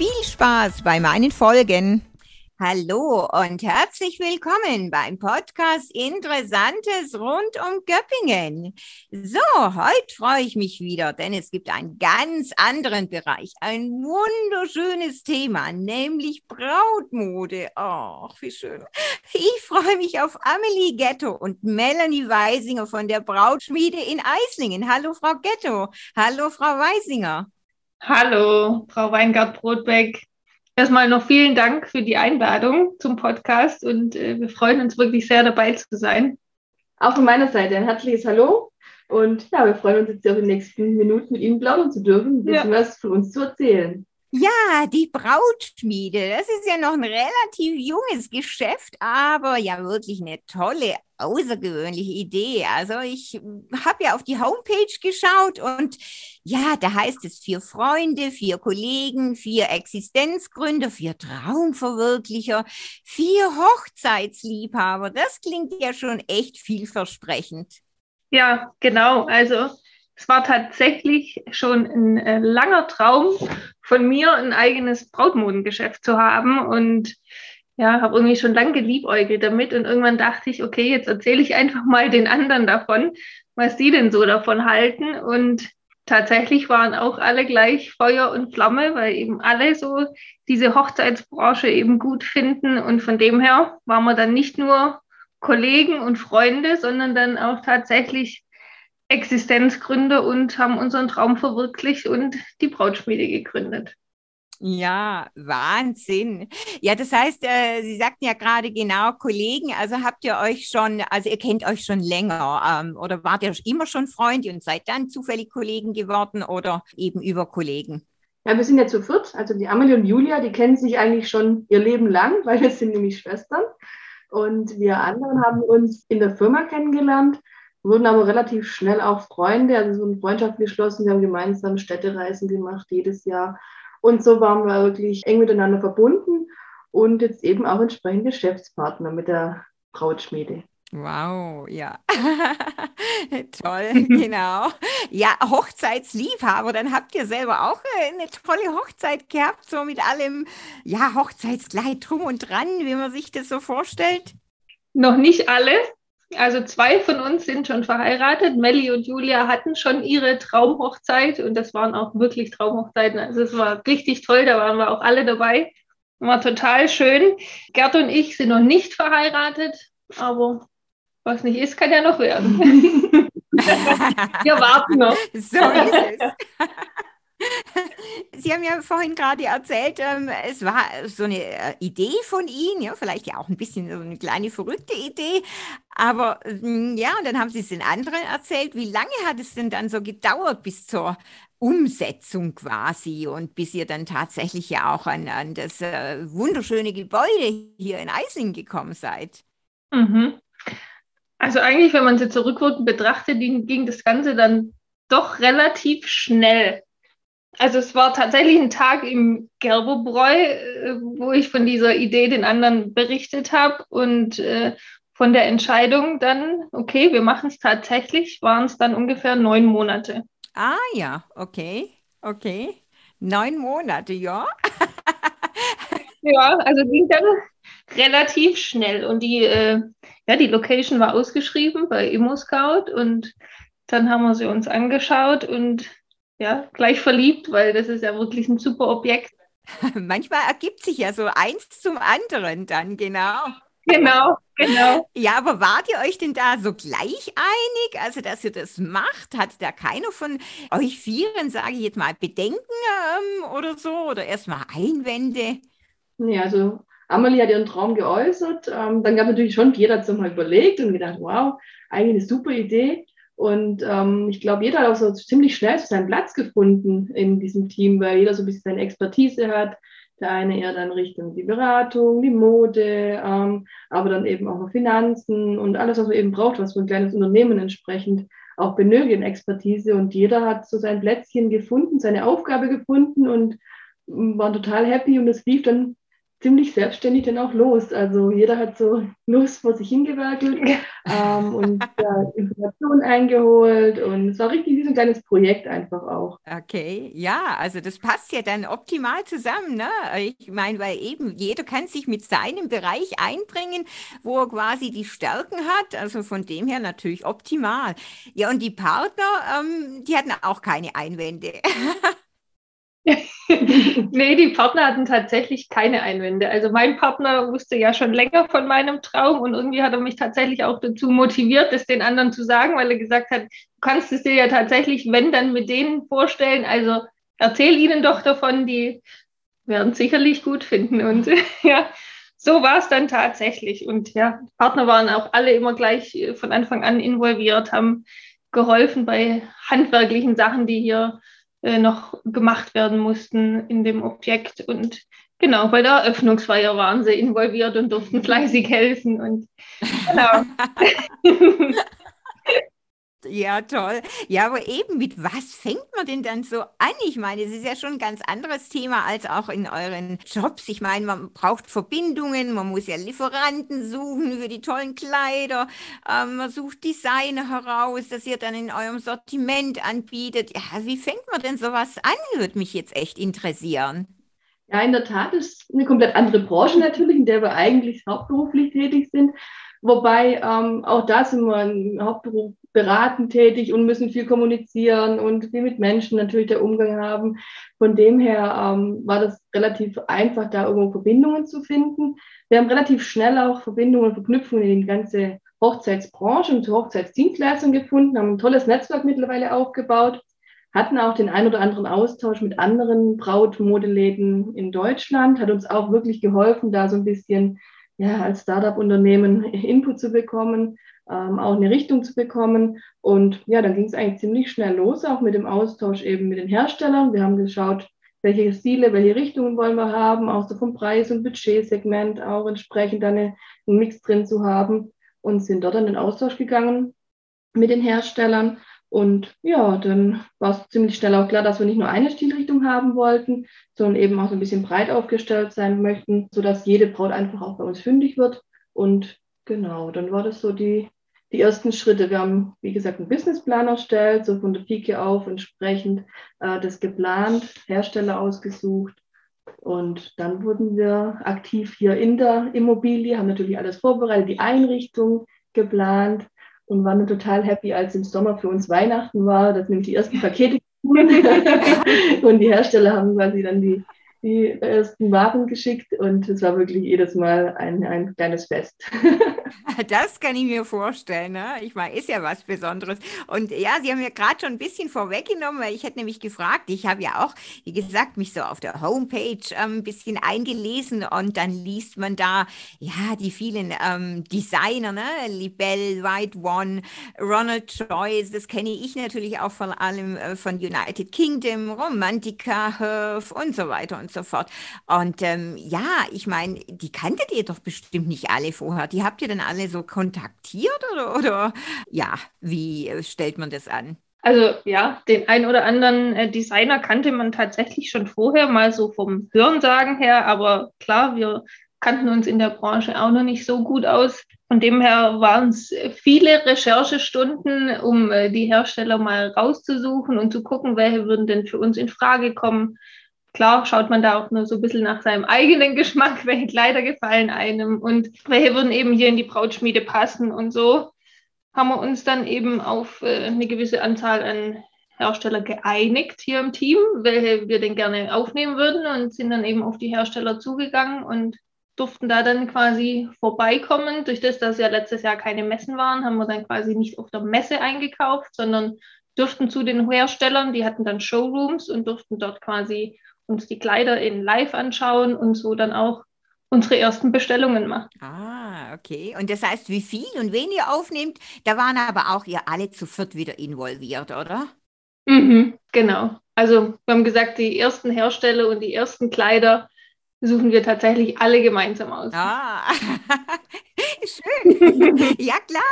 Viel Spaß bei meinen Folgen. Hallo und herzlich willkommen beim Podcast Interessantes rund um Göppingen. So, heute freue ich mich wieder, denn es gibt einen ganz anderen Bereich, ein wunderschönes Thema, nämlich Brautmode. Ach, wie schön. Ich freue mich auf Amelie Ghetto und Melanie Weisinger von der Brautschmiede in Eislingen. Hallo, Frau Ghetto. Hallo, Frau Weisinger. Hallo, Frau Weingart-Brotbeck. Erstmal noch vielen Dank für die Einladung zum Podcast und äh, wir freuen uns wirklich sehr dabei zu sein. Auch von meiner Seite ein herzliches Hallo und ja, wir freuen uns jetzt auf die nächsten Minuten mit Ihnen plaudern zu dürfen, ein bisschen ja. was von uns zu erzählen. Ja, die Brautschmiede, das ist ja noch ein relativ junges Geschäft, aber ja wirklich eine tolle, außergewöhnliche Idee. Also ich habe ja auf die Homepage geschaut und ja, da heißt es vier Freunde, vier Kollegen, vier Existenzgründer, vier Traumverwirklicher, vier Hochzeitsliebhaber. Das klingt ja schon echt vielversprechend. Ja, genau. Also es war tatsächlich schon ein äh, langer Traum von mir, ein eigenes Brautmodengeschäft zu haben. Und ja, habe irgendwie schon lange geliebäugelt damit. Und irgendwann dachte ich, okay, jetzt erzähle ich einfach mal den anderen davon, was die denn so davon halten. Und tatsächlich waren auch alle gleich Feuer und Flamme, weil eben alle so diese Hochzeitsbranche eben gut finden. Und von dem her waren wir dann nicht nur Kollegen und Freunde, sondern dann auch tatsächlich Existenzgründe und haben unseren Traum verwirklicht und die Brautschmiede gegründet. Ja, Wahnsinn. Ja, das heißt, äh, Sie sagten ja gerade genau Kollegen, also habt ihr euch schon, also ihr kennt euch schon länger ähm, oder wart ihr immer schon Freunde und seid dann zufällig Kollegen geworden oder eben über Kollegen? Ja, wir sind ja zu viert, also die Amelie und Julia, die kennen sich eigentlich schon ihr Leben lang, weil wir sind nämlich Schwestern. Und wir anderen haben uns in der Firma kennengelernt wurden aber relativ schnell auch Freunde, also so eine Freundschaft geschlossen. Wir haben gemeinsam Städtereisen gemacht jedes Jahr. Und so waren wir wirklich eng miteinander verbunden und jetzt eben auch entsprechend Geschäftspartner mit der Brautschmiede. Wow, ja. Toll, genau. Ja, Hochzeitsliebhaber, dann habt ihr selber auch äh, eine tolle Hochzeit gehabt, so mit allem, ja, Hochzeitskleid drum und dran, wie man sich das so vorstellt. Noch nicht alle, also zwei von uns sind schon verheiratet. Melli und Julia hatten schon ihre Traumhochzeit und das waren auch wirklich Traumhochzeiten. Also es war richtig toll, da waren wir auch alle dabei. War total schön. Gerd und ich sind noch nicht verheiratet, aber was nicht ist, kann ja noch werden. wir warten noch. So ist es. Sie haben ja vorhin gerade erzählt, ähm, es war so eine äh, Idee von Ihnen, ja, vielleicht ja auch ein bisschen so eine kleine verrückte Idee, aber hm, ja, und dann haben Sie es den anderen erzählt. Wie lange hat es denn dann so gedauert bis zur Umsetzung quasi und bis ihr dann tatsächlich ja auch an, an das äh, wunderschöne Gebäude hier in Eisling gekommen seid? Mhm. Also eigentlich, wenn man jetzt zurückwirkend betrachtet, ging, ging das Ganze dann doch relativ schnell. Also es war tatsächlich ein Tag im Gerberbräu, äh, wo ich von dieser Idee den anderen berichtet habe und äh, von der Entscheidung dann, okay, wir machen es tatsächlich, waren es dann ungefähr neun Monate. Ah ja, okay, okay. Neun Monate, ja. ja, also ging dann relativ schnell und die, äh, ja, die Location war ausgeschrieben bei ImmoScout und dann haben wir sie uns angeschaut und ja, gleich verliebt, weil das ist ja wirklich ein super Objekt. Manchmal ergibt sich ja so eins zum anderen dann, genau. Genau, genau. Ja, aber wart ihr euch denn da so gleich einig, also dass ihr das macht? Hat da keiner von euch vieren, sage ich jetzt mal, Bedenken ähm, oder so oder erstmal Einwände? Ja, also Amelie hat ihren Traum geäußert. Ähm, dann gab natürlich schon jeder dazu mal überlegt und gedacht, wow, eigentlich eine super Idee. Und ähm, ich glaube, jeder hat auch so ziemlich schnell seinen Platz gefunden in diesem Team, weil jeder so ein bisschen seine Expertise hat. Der eine eher dann Richtung die Beratung, die Mode, ähm, aber dann eben auch noch Finanzen und alles, was man eben braucht, was für ein kleines Unternehmen entsprechend auch benötigt, Expertise. Und jeder hat so sein Plätzchen gefunden, seine Aufgabe gefunden und mm, war total happy und es lief dann ziemlich selbstständig dann auch los. Also jeder hat so los vor sich hingewerkelt ähm, und ja, Informationen eingeholt und es war richtig wie so ein kleines Projekt einfach auch. Okay, ja, also das passt ja dann optimal zusammen. Ne? Ich meine, weil eben jeder kann sich mit seinem Bereich einbringen, wo er quasi die Stärken hat. Also von dem her natürlich optimal. Ja, und die Partner, ähm, die hatten auch keine Einwände. nee, die Partner hatten tatsächlich keine Einwände. Also mein Partner wusste ja schon länger von meinem Traum und irgendwie hat er mich tatsächlich auch dazu motiviert, das den anderen zu sagen, weil er gesagt hat, du kannst es dir ja tatsächlich, wenn dann mit denen vorstellen. Also erzähl ihnen doch davon, die werden sicherlich gut finden. Und ja, so war es dann tatsächlich. Und ja, Partner waren auch alle immer gleich von Anfang an involviert, haben geholfen bei handwerklichen Sachen, die hier äh, noch gemacht werden mussten in dem Objekt. Und genau, bei der Eröffnungsfeier waren sie involviert und durften fleißig helfen. Und genau. Ja, toll. Ja, aber eben, mit was fängt man denn dann so an? Ich meine, es ist ja schon ein ganz anderes Thema als auch in euren Jobs. Ich meine, man braucht Verbindungen, man muss ja Lieferanten suchen für die tollen Kleider, ähm, man sucht Designer heraus, das ihr dann in eurem Sortiment anbietet. Ja, wie fängt man denn sowas an? Würde mich jetzt echt interessieren. Ja, in der Tat ist eine komplett andere Branche natürlich, in der wir eigentlich hauptberuflich tätig sind. Wobei ähm, auch da sind wir im Hauptberuf beratend tätig und müssen viel kommunizieren und viel mit Menschen natürlich der Umgang haben. Von dem her ähm, war das relativ einfach, da irgendwo Verbindungen zu finden. Wir haben relativ schnell auch Verbindungen und Verknüpfungen in die ganze Hochzeitsbranche und Hochzeitsdienstleistung gefunden, haben ein tolles Netzwerk mittlerweile aufgebaut, hatten auch den ein oder anderen Austausch mit anderen Brautmodeläden in Deutschland, hat uns auch wirklich geholfen, da so ein bisschen ja, als Startup-Unternehmen Input zu bekommen, ähm, auch eine Richtung zu bekommen. Und ja, dann ging es eigentlich ziemlich schnell los, auch mit dem Austausch eben mit den Herstellern. Wir haben geschaut, welche Stile, welche Richtungen wollen wir haben, auch so vom Preis- und Budgetsegment auch entsprechend eine, einen Mix drin zu haben und sind dort in den Austausch gegangen mit den Herstellern und ja, dann war es ziemlich schnell auch klar, dass wir nicht nur eine Stilrichtung haben wollten, sondern eben auch so ein bisschen breit aufgestellt sein möchten, sodass jede Braut einfach auch bei uns fündig wird. Und genau, dann war das so die, die ersten Schritte. Wir haben, wie gesagt, einen Businessplan erstellt, so von der Pike auf entsprechend äh, das geplant, Hersteller ausgesucht. Und dann wurden wir aktiv hier in der Immobilie, haben natürlich alles vorbereitet, die Einrichtung geplant, und waren total happy, als im Sommer für uns Weihnachten war, dass nämlich die ersten Pakete und die Hersteller haben quasi dann die, die ersten Waren geschickt und es war wirklich jedes Mal ein, ein kleines Fest. Das kann ich mir vorstellen. Ne? Ich meine, ist ja was Besonderes. Und ja, Sie haben ja gerade schon ein bisschen vorweggenommen, weil ich hätte nämlich gefragt, ich habe ja auch, wie gesagt, mich so auf der Homepage ähm, ein bisschen eingelesen und dann liest man da, ja, die vielen ähm, Designer, ne? Libelle, White One, Ronald Joyce, das kenne ich natürlich auch vor allem äh, von United Kingdom, Romantica, Herf und so weiter und so fort. Und ähm, ja, ich meine, die kanntet ihr doch bestimmt nicht alle vorher. Die habt ihr dann alle so kontaktiert oder, oder ja, wie stellt man das an? Also ja, den ein oder anderen äh, Designer kannte man tatsächlich schon vorher, mal so vom Hörensagen her, aber klar, wir kannten uns in der Branche auch noch nicht so gut aus. Von dem her waren es viele Recherchestunden, um äh, die Hersteller mal rauszusuchen und zu gucken, welche würden denn für uns in Frage kommen klar schaut man da auch nur so ein bisschen nach seinem eigenen Geschmack, welche Kleider gefallen einem und welche würden eben hier in die Brautschmiede passen. Und so haben wir uns dann eben auf äh, eine gewisse Anzahl an Hersteller geeinigt hier im Team, welche wir denn gerne aufnehmen würden und sind dann eben auf die Hersteller zugegangen und durften da dann quasi vorbeikommen. Durch das, dass ja letztes Jahr keine Messen waren, haben wir dann quasi nicht auf der Messe eingekauft, sondern durften zu den Herstellern, die hatten dann Showrooms und durften dort quasi uns die Kleider in live anschauen und so dann auch unsere ersten Bestellungen machen. Ah, okay. Und das heißt, wie viel und wen ihr aufnehmt, da waren aber auch ihr alle zu viert wieder involviert, oder? Mhm, genau. Also wir haben gesagt, die ersten Hersteller und die ersten Kleider, suchen wir tatsächlich alle gemeinsam aus. Ah, schön. ja, klar.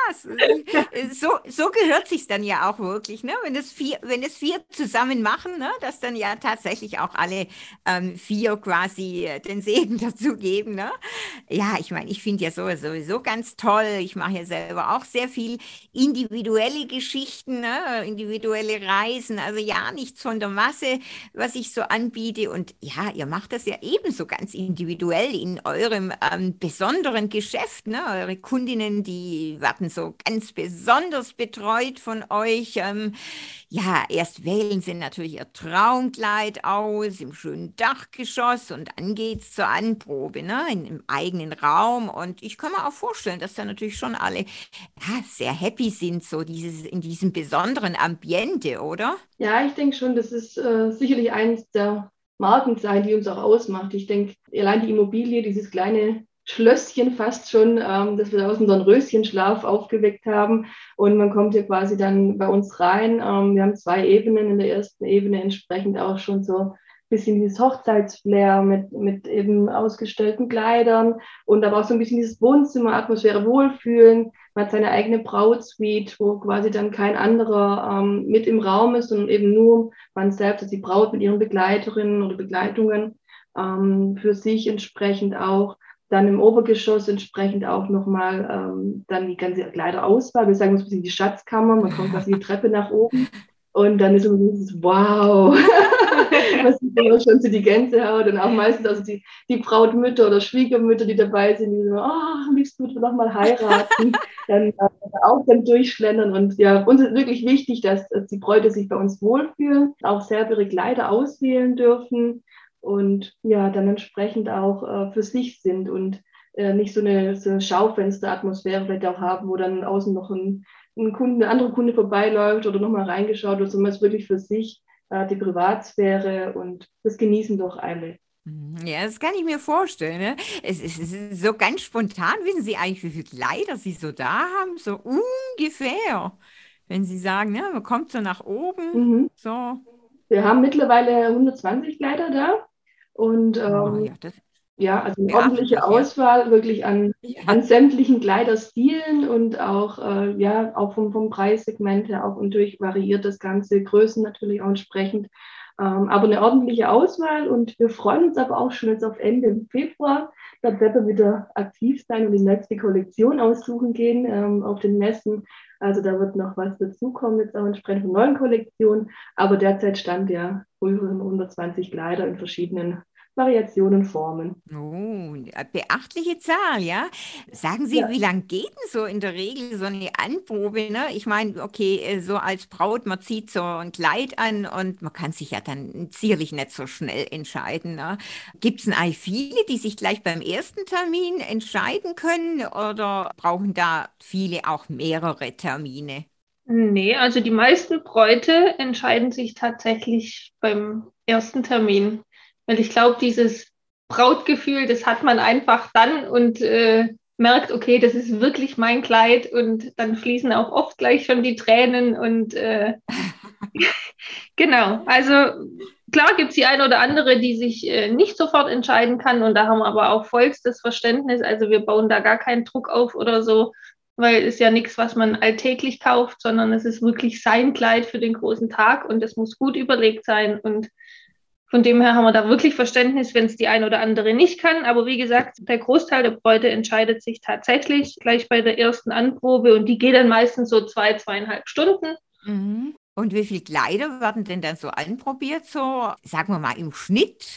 So, so gehört sich dann ja auch wirklich, ne? Wenn es vier, wenn es vier zusammen machen, ne? dass dann ja tatsächlich auch alle ähm, vier quasi den Segen dazu geben. Ne? Ja, ich meine, ich finde ja sowieso ganz toll. Ich mache ja selber auch sehr viel individuelle Geschichten, ne? individuelle Reisen. Also ja, nichts von der Masse, was ich so anbiete. Und ja, ihr macht das ja ebenso ganz individuell in eurem ähm, besonderen Geschäft. Ne? Eure Kundinnen, die werden so ganz besonders betreut von euch. Ähm, ja, erst wählen sie natürlich ihr Traumkleid aus im schönen Dachgeschoss und dann geht es zur Anprobe, ne? In, im eigenen Raum. Und ich kann mir auch vorstellen, dass da natürlich schon alle ja, sehr happy sind, so dieses, in diesem besonderen Ambiente, oder? Ja, ich denke schon, das ist äh, sicherlich eines der Markenzeichen, die uns auch ausmacht. Ich denke, allein die Immobilie, dieses kleine Schlösschen fast schon, ähm, das wir aus unserem Röschenschlaf aufgeweckt haben. Und man kommt hier quasi dann bei uns rein. Ähm, wir haben zwei Ebenen. In der ersten Ebene entsprechend auch schon so ein bisschen dieses Hochzeitsflair mit, mit eben ausgestellten Kleidern und aber auch so ein bisschen dieses Wohnzimmeratmosphäre, Wohlfühlen. Man hat seine eigene Brautsuite, wo quasi dann kein anderer ähm, mit im Raum ist, sondern eben nur man selbst, also die Braut mit ihren Begleiterinnen oder Begleitungen ähm, für sich entsprechend auch. Dann im Obergeschoss entsprechend auch nochmal ähm, dann die ganze Kleiderauswahl. Wir sagen uns ein bisschen die Schatzkammer, man kommt quasi die Treppe nach oben. Und dann ist dieses Wow, was immer schon zu die Gänsehaut und auch meistens also die, die Brautmütter oder Schwiegermütter, die dabei sind, die so, oh, liebst du noch mal heiraten, dann äh, auch dann durchschlendern und ja, uns ist wirklich wichtig, dass, dass die Bräute sich bei uns wohlfühlen, auch selber ihre Kleider auswählen dürfen und ja, dann entsprechend auch äh, für sich sind und äh, nicht so eine, so eine Schaufensteratmosphäre vielleicht auch haben, wo dann außen noch ein, ein Kunde, ein anderer Kunde vorbeiläuft oder nochmal reingeschaut wird, sondern es wirklich für sich die Privatsphäre und das genießen doch alle. Mhm. Ja, das kann ich mir vorstellen. Ne? Es, es, ist so ganz spontan. Wissen Sie eigentlich, wie viele Kleider Sie so da haben? So ungefähr. Wenn Sie sagen, ne, man kommt so nach oben. Mhm. So. Wir haben mittlerweile 120 Kleider da. Und oh, ähm, oh, ja, das, ja, also eine ordentliche Auswahl wirklich an, ja. an sämtlichen Kleiderstilen und auch, äh, ja, auch vom, vom Preissegment her auch und durch variiert das Ganze, Größen natürlich auch entsprechend. Ähm, aber eine ordentliche Auswahl und wir freuen uns aber auch schon jetzt auf Ende Februar. Da wird er wieder aktiv sein und die nächste Kollektion aussuchen gehen ähm, auf den Messen. Also da wird noch was dazukommen, jetzt auch entsprechend von neuen Kollektionen. Aber derzeit stand ja frühere 120 Kleider in verschiedenen Variationen, Formen. Oh, beachtliche Zahl, ja. Sagen Sie, ja. wie lange geht denn so in der Regel so eine Anprobe? Ne? Ich meine, okay, äh, so als Braut, man zieht so ein Kleid an und man kann sich ja dann sicherlich nicht so schnell entscheiden. Ne? Gibt es denn eigentlich viele, die sich gleich beim ersten Termin entscheiden können oder brauchen da viele auch mehrere Termine? Nee, also die meisten Bräute entscheiden sich tatsächlich beim ersten Termin. Weil ich glaube, dieses Brautgefühl, das hat man einfach dann und äh, merkt, okay, das ist wirklich mein Kleid und dann fließen auch oft gleich schon die Tränen und äh, genau, also klar gibt es die eine oder andere, die sich äh, nicht sofort entscheiden kann und da haben wir aber auch vollstes Verständnis, also wir bauen da gar keinen Druck auf oder so, weil es ja nichts, was man alltäglich kauft, sondern es ist wirklich sein Kleid für den großen Tag und es muss gut überlegt sein und von dem her haben wir da wirklich Verständnis, wenn es die eine oder andere nicht kann. Aber wie gesagt, der Großteil der Bräute entscheidet sich tatsächlich gleich bei der ersten Anprobe und die geht dann meistens so zwei, zweieinhalb Stunden. Mhm. Und wie viele Kleider werden denn dann so anprobiert, so sagen wir mal im Schnitt?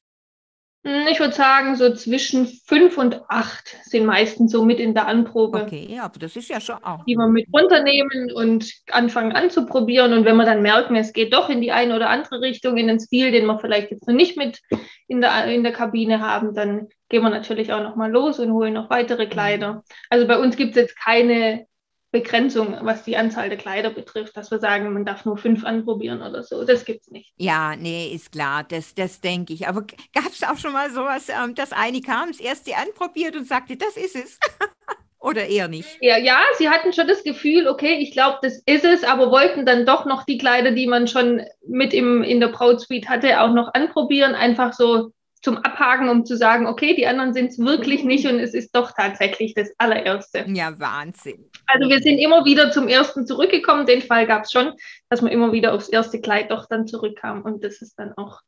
Hm, ich würde sagen, so zwischen fünf und acht sind meistens so mit in der Anprobe. Okay, aber das ist ja schon auch. Die wir mit runternehmen und anfangen anzuprobieren. Und wenn wir dann merken, es geht doch in die eine oder andere Richtung, in den Stil, den wir vielleicht jetzt noch nicht mit in der, in der Kabine haben, dann gehen wir natürlich auch nochmal los und holen noch weitere Kleider. Mhm. Also bei uns gibt es jetzt keine Begrenzung, was die Anzahl der Kleider betrifft, dass wir sagen, man darf nur fünf anprobieren oder so. Das gibt es nicht. Ja, nee, ist klar, das, das denke ich. Aber gab es auch schon mal sowas, ähm, dass eine kam, das erste anprobiert und sagte, das ist es? Oder eher nicht? Ja, ja, sie hatten schon das Gefühl, okay, ich glaube, das ist es, aber wollten dann doch noch die Kleider, die man schon mit im, in der Brautsuite hatte, auch noch anprobieren. Einfach so, zum Abhaken, um zu sagen, okay, die anderen sind es wirklich nicht und es ist doch tatsächlich das allererste. Ja, Wahnsinn. Also wir sind immer wieder zum ersten zurückgekommen. Den Fall gab es schon, dass man immer wieder aufs erste Kleid doch dann zurückkam und das ist dann auch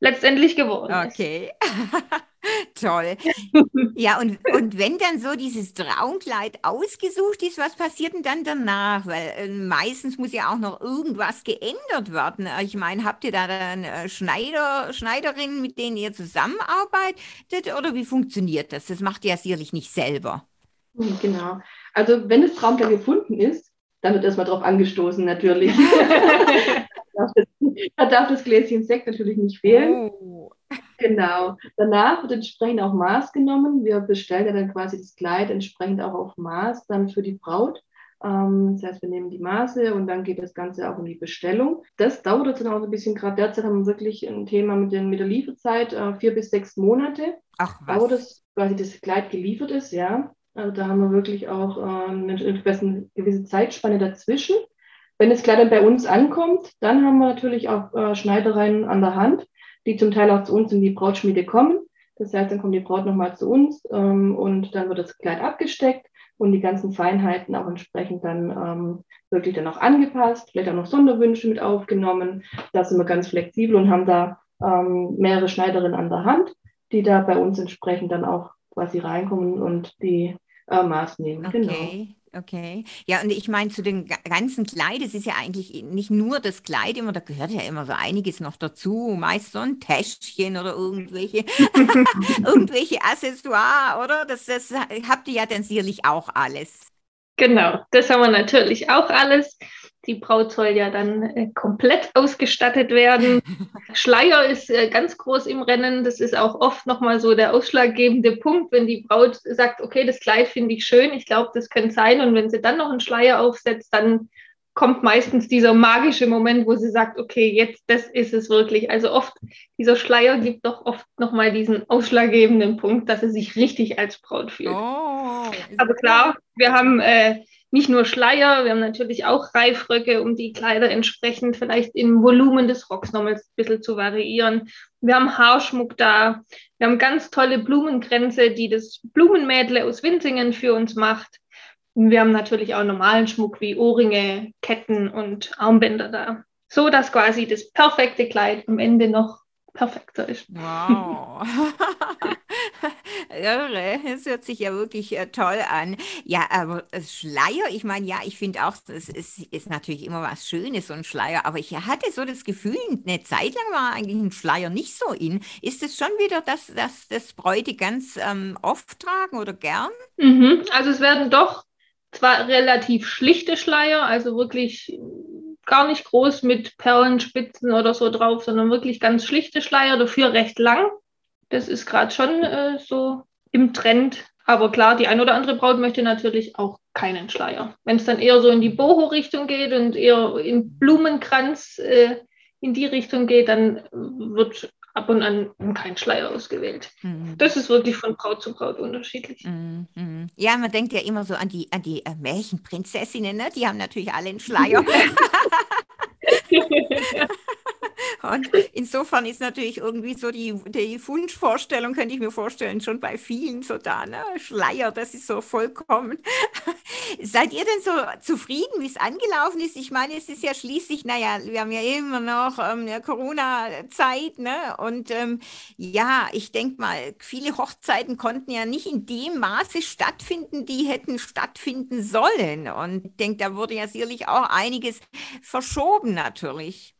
letztendlich geworden. Okay. Toll. Ja, und, und wenn dann so dieses Traumkleid ausgesucht ist, was passiert denn dann danach? Weil äh, meistens muss ja auch noch irgendwas geändert werden. Ich meine, habt ihr da dann äh, Schneider, Schneiderinnen, mit denen ihr zusammenarbeitet oder wie funktioniert das? Das macht ihr ja sicherlich nicht selber. Hm, genau. Also wenn das Traumkleid gefunden ist, dann wird erstmal drauf angestoßen natürlich. da darf das Gläschen Sekt natürlich nicht fehlen. Oh. Genau. Danach wird entsprechend auch Maß genommen. Wir bestellen ja dann quasi das Kleid entsprechend auch auf Maß dann für die Braut. Ähm, das heißt, wir nehmen die Maße und dann geht das Ganze auch in die Bestellung. Das dauert jetzt dann auch ein bisschen. Gerade derzeit haben wir wirklich ein Thema mit, den, mit der Lieferzeit, äh, vier bis sechs Monate. Ach, was? Dauert es, quasi das Kleid geliefert ist, ja. Also da haben wir wirklich auch äh, eine, gewisse Zeitspanne dazwischen. Wenn das Kleid dann bei uns ankommt, dann haben wir natürlich auch äh, Schneidereien an der Hand, die zum Teil auch zu uns in die Brautschmiede kommen. Das heißt, dann kommt die Braut nochmal zu uns ähm, und dann wird das Kleid abgesteckt und die ganzen Feinheiten auch entsprechend dann ähm, wirklich dann auch angepasst, vielleicht auch noch Sonderwünsche mit aufgenommen. Da sind wir ganz flexibel und haben da ähm, mehrere Schneiderinnen an der Hand, die da bei uns entsprechend dann auch quasi reinkommen und die äh, Maß nehmen. Okay. Genau. Okay. Ja, und ich meine, zu den ganzen Kleid, es ist ja eigentlich nicht nur das Kleid immer, da gehört ja immer so einiges noch dazu, meist so ein Täschchen oder irgendwelche, irgendwelche Accessoires, oder? Das, das habt ihr ja dann sicherlich auch alles. Genau, das haben wir natürlich auch alles. Die Braut soll ja dann äh, komplett ausgestattet werden. Schleier ist äh, ganz groß im Rennen. Das ist auch oft nochmal so der ausschlaggebende Punkt, wenn die Braut sagt, okay, das Kleid finde ich schön, ich glaube, das könnte sein. Und wenn sie dann noch einen Schleier aufsetzt, dann kommt meistens dieser magische Moment, wo sie sagt, okay, jetzt, das ist es wirklich. Also oft, dieser Schleier gibt doch oft nochmal diesen ausschlaggebenden Punkt, dass sie sich richtig als Braut fühlt. Oh, Aber klar, wir haben äh, nicht nur Schleier, wir haben natürlich auch Reifröcke, um die Kleider entsprechend vielleicht im Volumen des Rocks nochmal ein bisschen zu variieren. Wir haben Haarschmuck da. Wir haben ganz tolle Blumengrenze, die das Blumenmädle aus Winzingen für uns macht. Wir haben natürlich auch normalen Schmuck wie Ohrringe, Ketten und Armbänder da. So dass quasi das perfekte Kleid am Ende noch perfekter ist. Wow. Irre, es hört sich ja wirklich äh, toll an. Ja, aber Schleier, ich meine, ja, ich finde auch, es ist, ist, natürlich immer was Schönes, so ein Schleier, aber ich hatte so das Gefühl, eine Zeit lang war eigentlich ein Schleier nicht so in. Ist es schon wieder, dass, dass das Bräute ganz ähm, oft tragen oder gern? Mhm. Also es werden doch zwar relativ schlichte Schleier, also wirklich gar nicht groß mit Perlenspitzen oder so drauf, sondern wirklich ganz schlichte Schleier, dafür recht lang. Das ist gerade schon äh, so im Trend. Aber klar, die ein oder andere Braut möchte natürlich auch keinen Schleier. Wenn es dann eher so in die Boho-Richtung geht und eher in Blumenkranz äh, in die Richtung geht, dann wird ab und an kein Schleier ausgewählt. Mhm. Das ist wirklich von Braut zu Braut unterschiedlich. Mhm. mhm. Ja, man denkt ja immer so an die, an die äh, Märchenprinzessinnen, ne? die haben natürlich alle einen Schleier. Und insofern ist natürlich irgendwie so die, die Wunschvorstellung, könnte ich mir vorstellen, schon bei vielen so da, ne? Schleier, das ist so vollkommen. Seid ihr denn so zufrieden, wie es angelaufen ist? Ich meine, es ist ja schließlich, naja, wir haben ja immer noch ähm, Corona-Zeit, ne? Und ähm, ja, ich denke mal, viele Hochzeiten konnten ja nicht in dem Maße stattfinden, die hätten stattfinden sollen. Und ich denke, da wurde ja sicherlich auch einiges verschoben natürlich.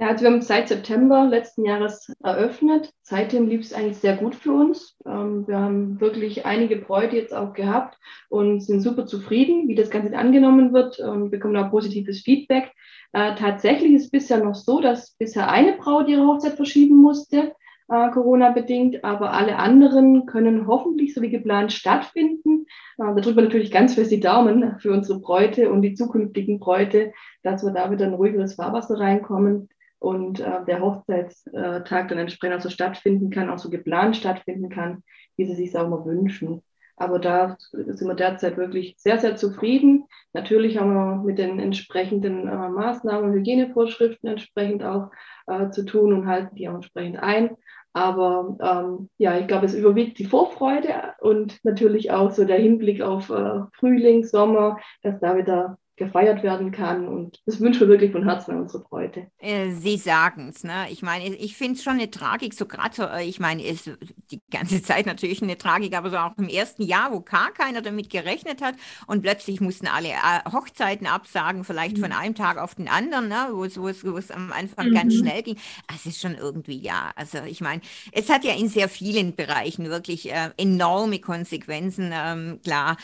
Ja, also wir haben seit September letzten Jahres eröffnet. Seitdem lief es eigentlich sehr gut für uns. Ähm, wir haben wirklich einige Bräute jetzt auch gehabt und sind super zufrieden, wie das Ganze angenommen wird und bekommen auch positives Feedback. Äh, tatsächlich ist es bisher noch so, dass bisher eine Braut ihre Hochzeit verschieben musste, äh, Corona-bedingt, aber alle anderen können hoffentlich so wie geplant stattfinden. Äh, da drücken wir natürlich ganz fest die Daumen für unsere Bräute und die zukünftigen Bräute, dass wir da wieder ein ruhigeres Fahrwasser reinkommen und äh, der Hochzeitstag dann entsprechend auch so stattfinden kann, auch so geplant stattfinden kann, wie sie sich auch mal wünschen. Aber da sind wir derzeit wirklich sehr, sehr zufrieden. Natürlich haben wir mit den entsprechenden äh, Maßnahmen, Hygienevorschriften entsprechend auch äh, zu tun und halten die auch entsprechend ein. Aber ähm, ja, ich glaube, es überwiegt die Vorfreude und natürlich auch so der Hinblick auf äh, Frühling, Sommer, dass da wieder gefeiert werden kann. Und das wünschen wir wirklich von Herzen an unsere Bräute. Äh, Sie sagen es, ne? Ich meine, ich finde es schon eine Tragik, so gerade so, äh, ich meine, ist die ganze Zeit natürlich eine Tragik, aber so auch im ersten Jahr, wo gar keiner damit gerechnet hat und plötzlich mussten alle äh, Hochzeiten absagen, vielleicht mhm. von einem Tag auf den anderen, ne? wo es am Anfang mhm. ganz schnell ging. Ah, es ist schon irgendwie, ja, also ich meine, es hat ja in sehr vielen Bereichen wirklich äh, enorme Konsequenzen, ähm, klar.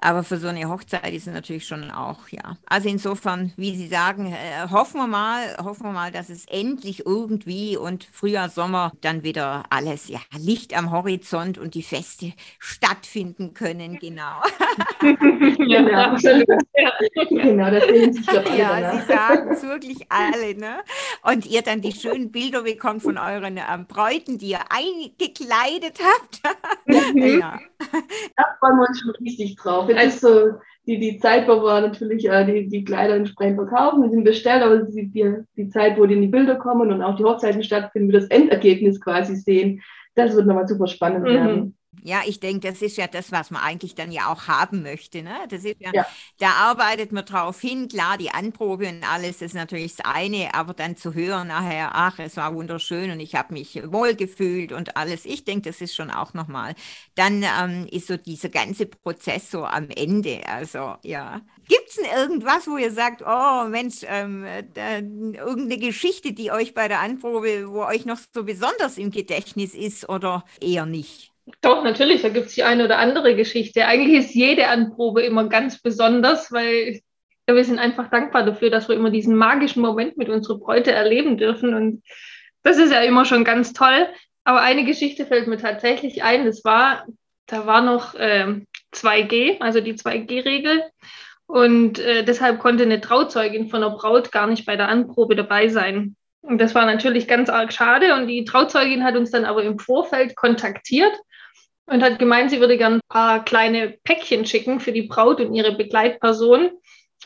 Aber für so eine Hochzeit ist es natürlich schon auch, ja. Also insofern, wie Sie sagen, äh, hoffen wir mal, hoffen wir mal, dass es endlich irgendwie und Frühjahr, Sommer dann wieder alles, ja, Licht am Horizont und die Feste stattfinden können, genau. ja, genau, absolut. Ja. Genau, das sich doch alle Ja, danach. Sie sagen es wirklich alle, ne? Und ihr dann die schönen Bilder bekommt von euren ähm, Bräuten, die ihr eingekleidet habt. Mhm. ja. Da freuen wir uns schon richtig drauf jetzt ist so die, die Zeit, wo wir natürlich äh, die, die Kleider entsprechend verkaufen, die sind bestellt, aber die, die, die Zeit, wo die in die Bilder kommen und auch die Hochzeiten stattfinden, wir das Endergebnis quasi sehen, das wird nochmal super spannend mhm. Ja, ich denke, das ist ja das, was man eigentlich dann ja auch haben möchte. Ne? Das ist ja, ja. da arbeitet man drauf hin. Klar, die Anprobe und alles ist natürlich das eine, aber dann zu hören nachher, ach, es war wunderschön und ich habe mich wohl gefühlt und alles. Ich denke, das ist schon auch nochmal. Dann ähm, ist so dieser ganze Prozess so am Ende. Also ja. Gibt es denn irgendwas, wo ihr sagt, oh Mensch, ähm, äh, irgendeine Geschichte, die euch bei der Anprobe, wo euch noch so besonders im Gedächtnis ist oder eher nicht? Doch, natürlich, da gibt es die eine oder andere Geschichte. Eigentlich ist jede Anprobe immer ganz besonders, weil ja, wir sind einfach dankbar dafür, dass wir immer diesen magischen Moment mit unserer Bräute erleben dürfen. Und das ist ja immer schon ganz toll. Aber eine Geschichte fällt mir tatsächlich ein. Das war, da war noch äh, 2G, also die 2G-Regel. Und äh, deshalb konnte eine Trauzeugin von der Braut gar nicht bei der Anprobe dabei sein. Und das war natürlich ganz arg schade. Und die Trauzeugin hat uns dann aber im Vorfeld kontaktiert und hat gemeint, sie würde gern ein paar kleine Päckchen schicken für die Braut und ihre Begleitperson.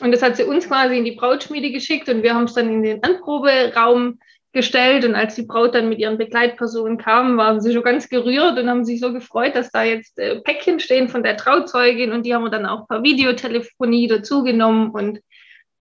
Und das hat sie uns quasi in die Brautschmiede geschickt und wir haben es dann in den Anproberaum gestellt. Und als die Braut dann mit ihren Begleitpersonen kam, waren sie schon ganz gerührt und haben sich so gefreut, dass da jetzt äh, Päckchen stehen von der Trauzeugin und die haben wir dann auch per Videotelefonie dazugenommen. Und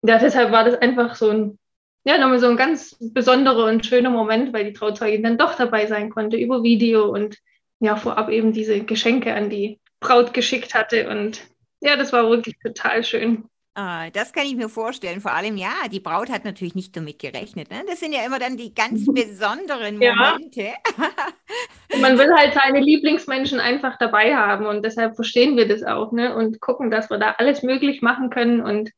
ja, deshalb war das einfach so ein, ja, nochmal so ein ganz besonderer und schöner Moment, weil die Trauzeugin dann doch dabei sein konnte über Video und ja vorab eben diese Geschenke an die Braut geschickt hatte. Und ja, das war wirklich total schön. Ah, das kann ich mir vorstellen. Vor allem, ja, die Braut hat natürlich nicht damit gerechnet. Ne? Das sind ja immer dann die ganz besonderen Momente. Ja. Man will halt seine Lieblingsmenschen einfach dabei haben und deshalb verstehen wir das auch ne? und gucken, dass wir da alles möglich machen können. Und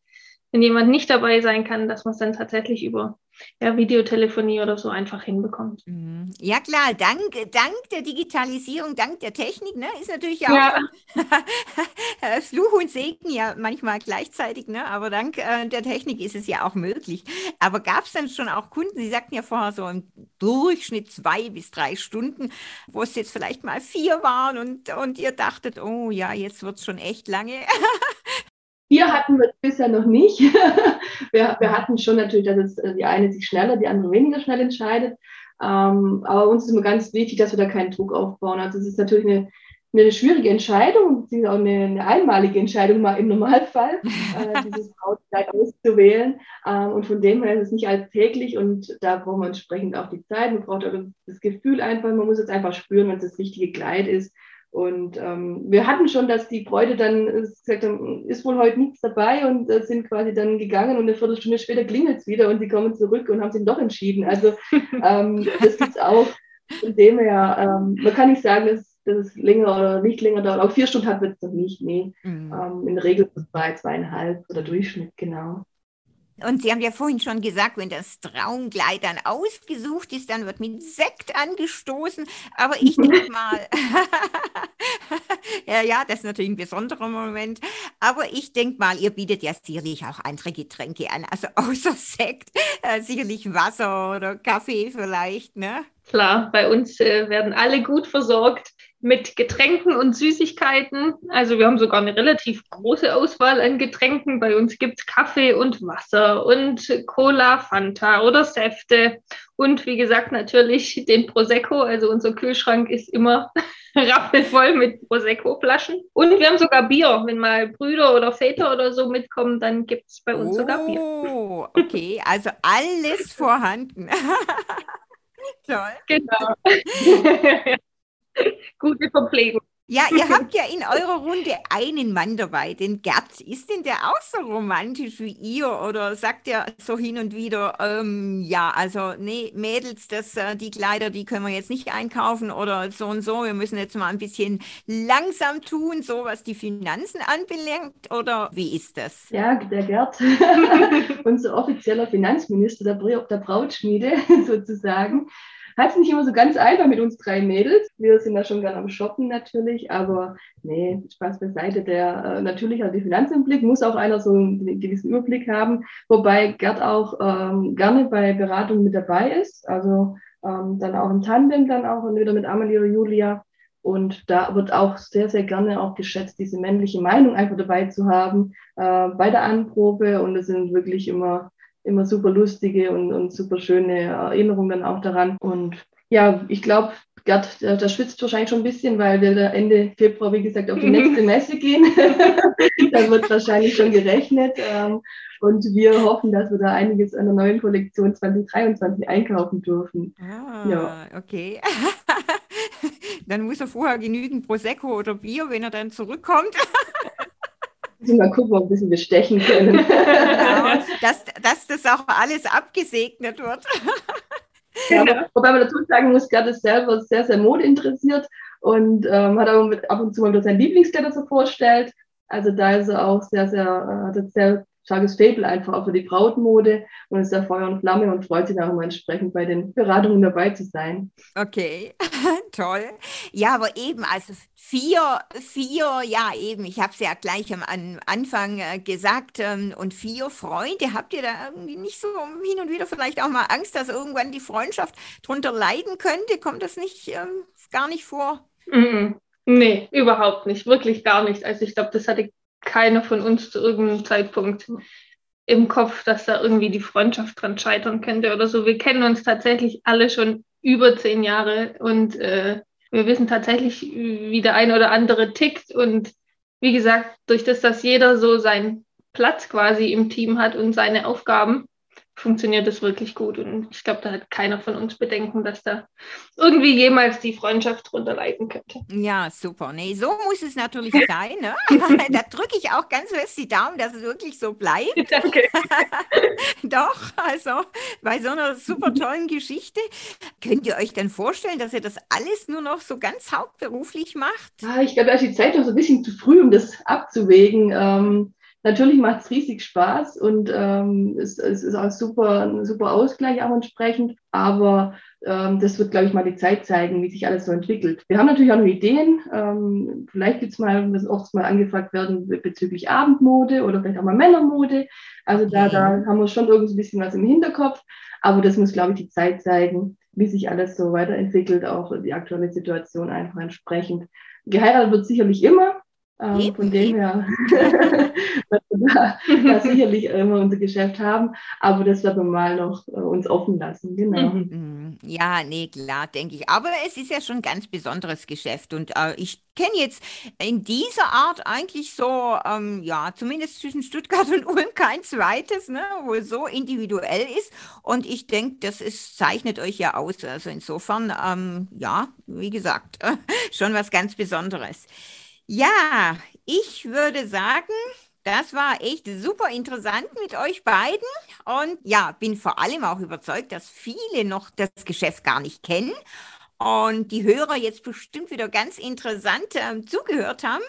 wenn jemand nicht dabei sein kann, dass man es dann tatsächlich über ja, Videotelefonie oder so einfach hinbekommt. Mhm. Ja klar, dank, dank der Digitalisierung, dank der Technik, ne, ist natürlich auch ja. Fluch und Segen ja manchmal gleichzeitig, ne, aber dank äh, der Technik ist es ja auch möglich. Aber gab es dann schon auch Kunden, Sie sagten ja vorher so im Durchschnitt zwei bis drei Stunden, wo es jetzt vielleicht mal vier waren und, und ihr dachtet, oh ja, jetzt wird es schon echt lange. Hier hatten wir es bisher noch nicht. wir, wir, hatten schon natürlich, dass es äh, die eine sich schneller, die andere weniger schnell entscheidet. Ähm, aber uns ist immer ganz wichtig, dass wir da keinen Druck aufbauen. Also es ist natürlich eine, eine schwierige Entscheidung, auch eine, eine, einmalige Entscheidung mal im Normalfall, äh, dieses Brautkleid auszuwählen. Ähm, und von dem her ist es nicht alltäglich und da brauchen wir entsprechend auch die Zeit. Man braucht auch das Gefühl einfach, man muss jetzt einfach spüren, wenn es das richtige Kleid ist. Und ähm, wir hatten schon, dass die Bräute dann äh, gesagt haben, ist wohl heute nichts dabei und äh, sind quasi dann gegangen und eine Viertelstunde später klingelt es wieder und sie kommen zurück und haben sich doch entschieden. Also ähm, das gibt es auch. Von dem her, ähm, man kann nicht sagen, dass, dass es länger oder nicht länger dauert. Auch vier Stunden hat es noch nicht, nee. Mhm. Ähm, in der Regel zwei, zweieinhalb oder Durchschnitt, genau. Und Sie haben ja vorhin schon gesagt, wenn das Traumkleid dann ausgesucht ist, dann wird mit Sekt angestoßen. Aber ich denke mal, ja, ja, das ist natürlich ein besonderer Moment. Aber ich denke mal, ihr bietet ja sicherlich auch andere Getränke an, also außer Sekt, äh, sicherlich Wasser oder Kaffee vielleicht, ne? Klar, bei uns äh, werden alle gut versorgt. Mit Getränken und Süßigkeiten. Also wir haben sogar eine relativ große Auswahl an Getränken. Bei uns gibt es Kaffee und Wasser und Cola, Fanta oder Säfte. Und wie gesagt, natürlich den Prosecco. Also unser Kühlschrank ist immer rappelvoll mit Prosecco-Flaschen. Und wir haben sogar Bier. Wenn mal Brüder oder Väter oder so mitkommen, dann gibt es bei uns oh, sogar Bier. Oh, okay. Also alles vorhanden. Toll. Genau. Gute Verpflegung. Ja, ihr habt ja in eurer Runde einen Mann dabei, den Gerd. Ist denn der auch so romantisch wie ihr oder sagt er so hin und wieder, ähm, ja, also nee, Mädels, das, äh, die Kleider, die können wir jetzt nicht einkaufen oder so und so, wir müssen jetzt mal ein bisschen langsam tun, so was die Finanzen anbelangt oder wie ist das? Ja, der Gerd, unser offizieller Finanzminister der, der Brautschmiede sozusagen hat es nicht immer so ganz einfach mit uns drei Mädels. Wir sind da schon gerne am Shoppen natürlich, aber nee, Spaß beiseite. Der äh, natürlich hat die Finanzen im Blick, muss auch einer so einen gewissen Überblick haben, wobei Gerd auch ähm, gerne bei Beratungen mit dabei ist. Also ähm, dann auch im Tandem, dann auch wieder mit Amelie oder Julia. Und da wird auch sehr, sehr gerne auch geschätzt, diese männliche Meinung einfach dabei zu haben äh, bei der Anprobe. Und es sind wirklich immer immer super lustige und, und super schöne Erinnerungen dann auch daran. Und ja, ich glaube, Gerd, der, der, schwitzt wahrscheinlich schon ein bisschen, weil wir da Ende Februar, wie gesagt, auf die nächste Messe gehen. da wird wahrscheinlich schon gerechnet. Ähm, und wir hoffen, dass wir da einiges an der neuen Kollektion 2023 einkaufen dürfen. Ah, ja. okay. dann muss er vorher genügend Prosecco oder Bier, wenn er dann zurückkommt. Mal gucken, ob wir ein bisschen bestechen können. genau, dass, dass das auch alles abgesegnet wird. Ja, genau. Wobei man dazu sagen muss, Gerd ist selber sehr, sehr modeinteressiert und ähm, hat auch mit, ab und zu mal wieder sein Lieblingskleider so vorstellt. Also da ist er auch sehr, sehr, äh, sehr starkes Fable einfach auch für die Brautmode und ist da Feuer und Flamme und freut sich auch immer entsprechend bei den Beratungen dabei zu sein. Okay, toll. Ja, aber eben, also vier, vier, ja eben, ich habe es ja gleich am Anfang äh, gesagt, ähm, und vier Freunde, habt ihr da irgendwie nicht so hin und wieder vielleicht auch mal Angst, dass irgendwann die Freundschaft drunter leiden könnte? Kommt das nicht ähm, gar nicht vor? Mm, nee, überhaupt nicht, wirklich gar nicht. Also ich glaube, das hatte keiner von uns zu irgendeinem Zeitpunkt im Kopf, dass da irgendwie die Freundschaft dran scheitern könnte oder so. Wir kennen uns tatsächlich alle schon über zehn Jahre und äh, wir wissen tatsächlich, wie der eine oder andere tickt. Und wie gesagt, durch das, dass jeder so seinen Platz quasi im Team hat und seine Aufgaben, funktioniert das wirklich gut. Und ich glaube, da hat keiner von uns Bedenken, dass da irgendwie jemals die Freundschaft drunter leiden könnte. Ja, super. Nee, so muss es natürlich sein. Ne? da drücke ich auch ganz fest die Daumen, dass es wirklich so bleibt. Danke. Doch, also bei so einer super tollen Geschichte. Könnt ihr euch denn vorstellen, dass ihr das alles nur noch so ganz hauptberuflich macht? Ah, ich glaube, da ist die Zeit noch so ein bisschen zu früh, um das abzuwägen. Ähm, Natürlich macht es riesig Spaß und ähm, es, es, ist auch super, ein super Ausgleich auch entsprechend. Aber ähm, das wird, glaube ich, mal die Zeit zeigen, wie sich alles so entwickelt. Wir haben natürlich auch noch Ideen. Ähm, vielleicht gibt es mal, dass oft mal angefragt werden bezüglich Abendmode oder vielleicht auch mal Männermode. Also da, da haben wir schon irgendwie ein bisschen was im Hinterkopf. Aber das muss, glaube ich, die Zeit zeigen, wie sich alles so weiterentwickelt, auch die aktuelle Situation einfach entsprechend. Geheiratet wird sicherlich immer. Ähm, von dem her, dass wir da, da, sicherlich immer unser Geschäft haben, aber das werden wir mal noch äh, uns offen lassen, genau. Mhm. Mhm. Ja, nee, klar, denke ich. Aber es ist ja schon ein ganz besonderes Geschäft und äh, ich kenne jetzt in dieser Art eigentlich so, ähm, ja, zumindest zwischen Stuttgart und Ulm kein zweites, ne, wo es so individuell ist und ich denke, das ist, zeichnet euch ja aus. Also insofern, ähm, ja, wie gesagt, äh, schon was ganz Besonderes. Ja, ich würde sagen, das war echt super interessant mit euch beiden. Und ja, bin vor allem auch überzeugt, dass viele noch das Geschäft gar nicht kennen und die Hörer jetzt bestimmt wieder ganz interessant ähm, zugehört haben.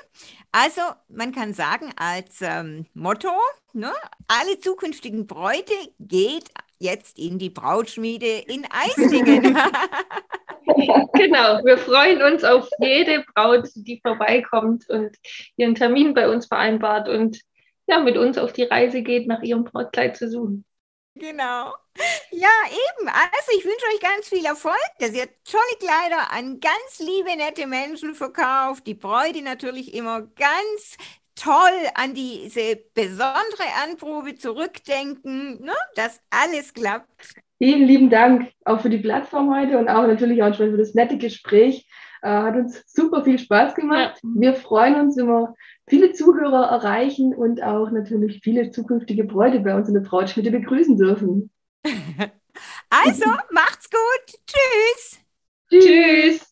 Also man kann sagen als ähm, Motto, ne, alle zukünftigen Bräute geht jetzt in die Brautschmiede in Eislingen. genau, wir freuen uns auf jede Braut, die vorbeikommt und ihren Termin bei uns vereinbart und ja, mit uns auf die Reise geht, nach ihrem Brautkleid zu suchen. Genau. Ja, eben. Also ich wünsche euch ganz viel Erfolg, dass ihr tolle Kleider an ganz liebe, nette Menschen verkauft. Die Bräute natürlich immer ganz toll an diese besondere Anprobe zurückdenken, ne? dass alles klappt. Vielen lieben Dank auch für die Plattform heute und auch natürlich auch schon für das nette Gespräch. Äh, hat uns super viel Spaß gemacht. Ja. Wir freuen uns, immer, viele Zuhörer erreichen und auch natürlich viele zukünftige Bräute bei uns in der Brautschmiede begrüßen dürfen. Also, macht's gut. Tschüss. Tschüss.